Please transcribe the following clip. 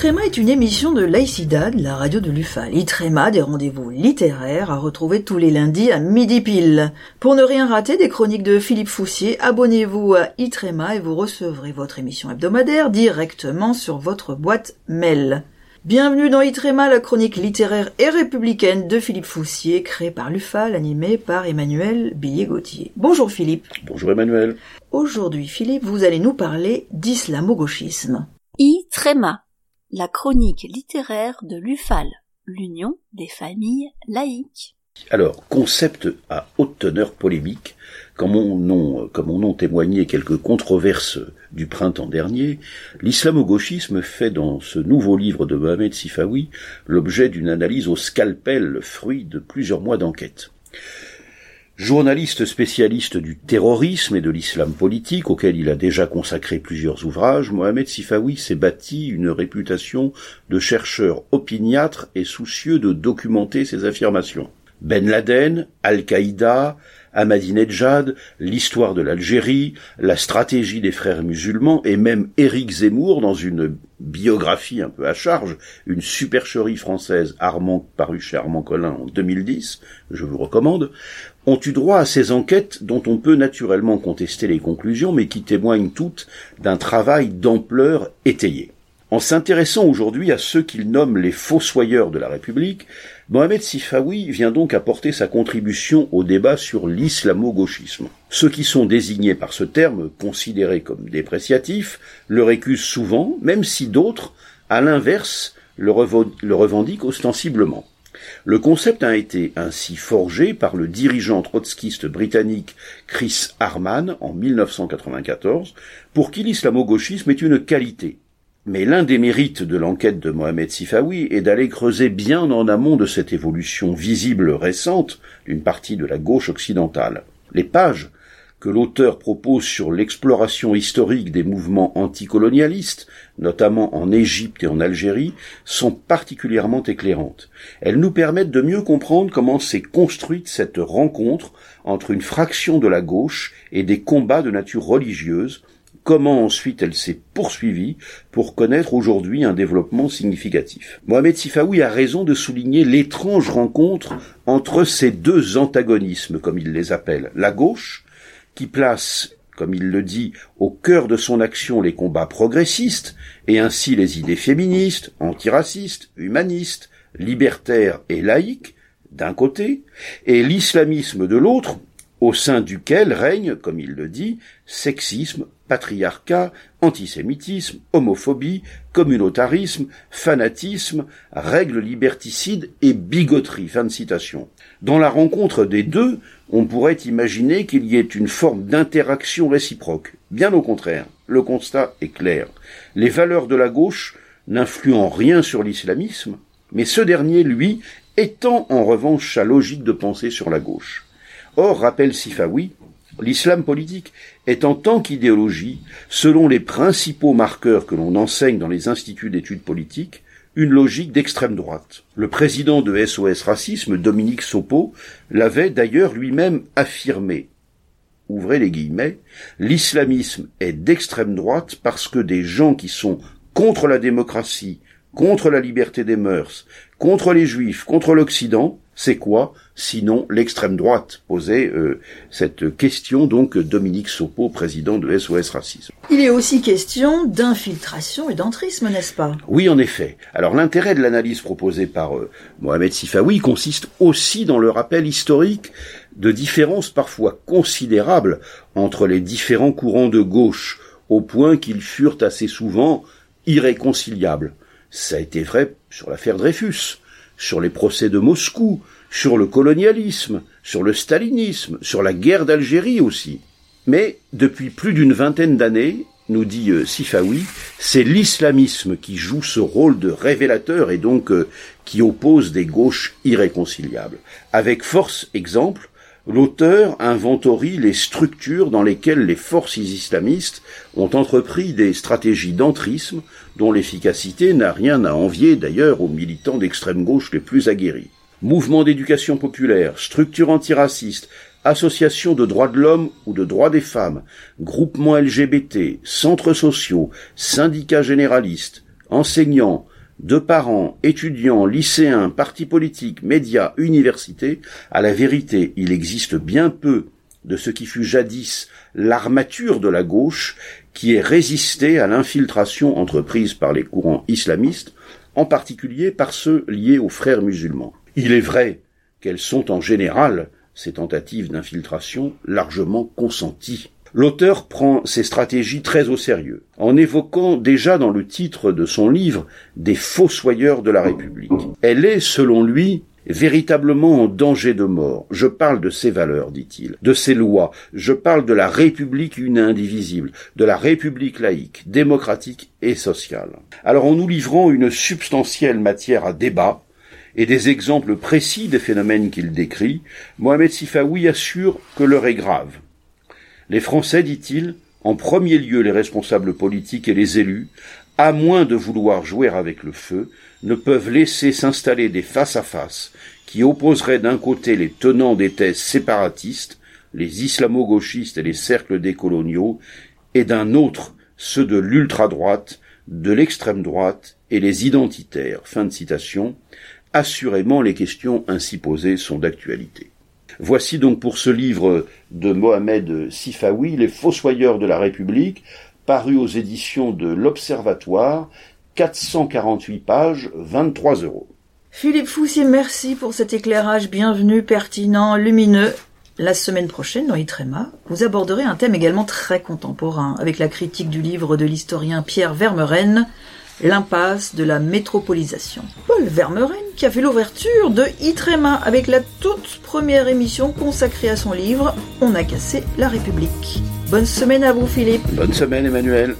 Itrema est une émission de Laïcidad, la radio de l'UFAL. Itrema, des rendez-vous littéraires à retrouver tous les lundis à midi pile. Pour ne rien rater des chroniques de Philippe Foussier, abonnez-vous à Itrema et vous recevrez votre émission hebdomadaire directement sur votre boîte mail. Bienvenue dans Itrema, la chronique littéraire et républicaine de Philippe Foussier, créée par l'UFAL, animée par Emmanuel Billet-Gauthier. Bonjour Philippe. Bonjour Emmanuel. Aujourd'hui Philippe, vous allez nous parler d'islamo-gauchisme. Itrema la chronique littéraire de l'UFAL, l'Union des familles laïques. Alors, concept à haute teneur polémique, comme on, comme on ont témoigné quelques controverses du printemps dernier, l'islamo-gauchisme fait dans ce nouveau livre de Mohamed Sifawi l'objet d'une analyse au scalpel, fruit de plusieurs mois d'enquête. Journaliste spécialiste du terrorisme et de l'islam politique, auquel il a déjà consacré plusieurs ouvrages, Mohamed Sifawi s'est bâti une réputation de chercheur opiniâtre et soucieux de documenter ses affirmations. Ben Laden, Al-Qaïda, Ahmadinejad, l'histoire de l'Algérie, la stratégie des frères musulmans et même Éric Zemmour dans une biographie un peu à charge, une supercherie française Armand, parue chez Armand Collin en 2010, je vous recommande, ont eu droit à ces enquêtes dont on peut naturellement contester les conclusions mais qui témoignent toutes d'un travail d'ampleur étayé. En s'intéressant aujourd'hui à ceux qu'il nomme les fossoyeurs de la République, Mohamed Sifawi vient donc apporter sa contribution au débat sur l'islamo-gauchisme. Ceux qui sont désignés par ce terme, considérés comme dépréciatifs, le récusent souvent, même si d'autres, à l'inverse, le, le revendiquent ostensiblement. Le concept a été ainsi forgé par le dirigeant trotskiste britannique Chris Harman en 1994, pour qui l'islamo-gauchisme est une qualité, mais l'un des mérites de l'enquête de Mohamed Sifawi est d'aller creuser bien en amont de cette évolution visible récente d'une partie de la gauche occidentale. Les pages que l'auteur propose sur l'exploration historique des mouvements anticolonialistes, notamment en Égypte et en Algérie, sont particulièrement éclairantes. Elles nous permettent de mieux comprendre comment s'est construite cette rencontre entre une fraction de la gauche et des combats de nature religieuse, comment ensuite elle s'est poursuivie pour connaître aujourd'hui un développement significatif. Mohamed Sifaoui a raison de souligner l'étrange rencontre entre ces deux antagonismes, comme il les appelle, la gauche, qui place comme il le dit, au cœur de son action les combats progressistes, et ainsi les idées féministes, antiracistes, humanistes, libertaires et laïques, d'un côté, et l'islamisme de l'autre, au sein duquel règne, comme il le dit, sexisme, patriarcat, antisémitisme, homophobie, communautarisme, fanatisme, règles liberticides et bigoterie. Fin de citation. Dans la rencontre des deux, on pourrait imaginer qu'il y ait une forme d'interaction réciproque. Bien au contraire, le constat est clair. Les valeurs de la gauche n'influent en rien sur l'islamisme, mais ce dernier, lui, étend en revanche sa logique de pensée sur la gauche. Or, rappelle Sifawi, l'islam politique est en tant qu'idéologie, selon les principaux marqueurs que l'on enseigne dans les instituts d'études politiques, une logique d'extrême droite. Le président de SOS Racisme, Dominique Sopo, l'avait d'ailleurs lui-même affirmé. Ouvrez les guillemets, l'islamisme est d'extrême droite parce que des gens qui sont contre la démocratie, contre la liberté des mœurs, contre les juifs, contre l'Occident, c'est quoi sinon l'extrême droite? Posait euh, cette question donc Dominique Sopo, président de SOS Racisme. Il est aussi question d'infiltration et d'entrisme, n'est-ce pas? Oui, en effet. Alors l'intérêt de l'analyse proposée par euh, Mohamed Sifawi consiste aussi dans le rappel historique de différences parfois considérables entre les différents courants de gauche, au point qu'ils furent assez souvent irréconciliables. Ça a été vrai sur l'affaire Dreyfus, sur les procès de Moscou, sur le colonialisme, sur le stalinisme, sur la guerre d'Algérie aussi. Mais depuis plus d'une vingtaine d'années, nous dit euh, Sifawi, c'est l'islamisme qui joue ce rôle de révélateur et donc euh, qui oppose des gauches irréconciliables. Avec force exemple, l'auteur inventorie les structures dans lesquelles les forces islamistes ont entrepris des stratégies d'entrisme dont l'efficacité n'a rien à envier d'ailleurs aux militants d'extrême gauche les plus aguerris. Mouvements d'éducation populaire, structures antiracistes, associations de droits de l'homme ou de droits des femmes, groupements LGBT, centres sociaux, syndicats généralistes, enseignants, de parents, étudiants, lycéens, partis politiques, médias, universités, à la vérité, il existe bien peu de ce qui fut jadis l'armature de la gauche qui ait résisté à l'infiltration entreprise par les courants islamistes, en particulier par ceux liés aux frères musulmans. Il est vrai qu'elles sont en général, ces tentatives d'infiltration, largement consenties. L'auteur prend ces stratégies très au sérieux, en évoquant déjà dans le titre de son livre des fossoyeurs de la République. Elle est, selon lui, véritablement en danger de mort. Je parle de ses valeurs, dit-il, de ses lois, je parle de la République une et indivisible, de la République laïque, démocratique et sociale. Alors en nous livrant une substantielle matière à débat, et des exemples précis des phénomènes qu'il décrit, Mohamed Sifaoui assure que l'heure est grave. Les Français, dit-il, en premier lieu les responsables politiques et les élus, à moins de vouloir jouer avec le feu, ne peuvent laisser s'installer des face-à-face qui opposeraient d'un côté les tenants des thèses séparatistes, les islamo-gauchistes et les cercles décoloniaux, et d'un autre ceux de l'ultra-droite, de l'extrême droite et les identitaires. Fin de citation. Assurément, les questions ainsi posées sont d'actualité. Voici donc pour ce livre de Mohamed Sifawi, Les Fossoyeurs de la République, paru aux éditions de l'Observatoire, 448 pages, 23 euros. Philippe Foussier, merci pour cet éclairage bienvenu, pertinent, lumineux. La semaine prochaine, dans Itrema, vous aborderez un thème également très contemporain, avec la critique du livre de l'historien Pierre Vermeren, L'impasse de la métropolisation. Paul Vermeren qui a fait l'ouverture de Itrema avec la toute première émission consacrée à son livre On a cassé la République. Bonne semaine à vous Philippe. Bonne semaine Emmanuel.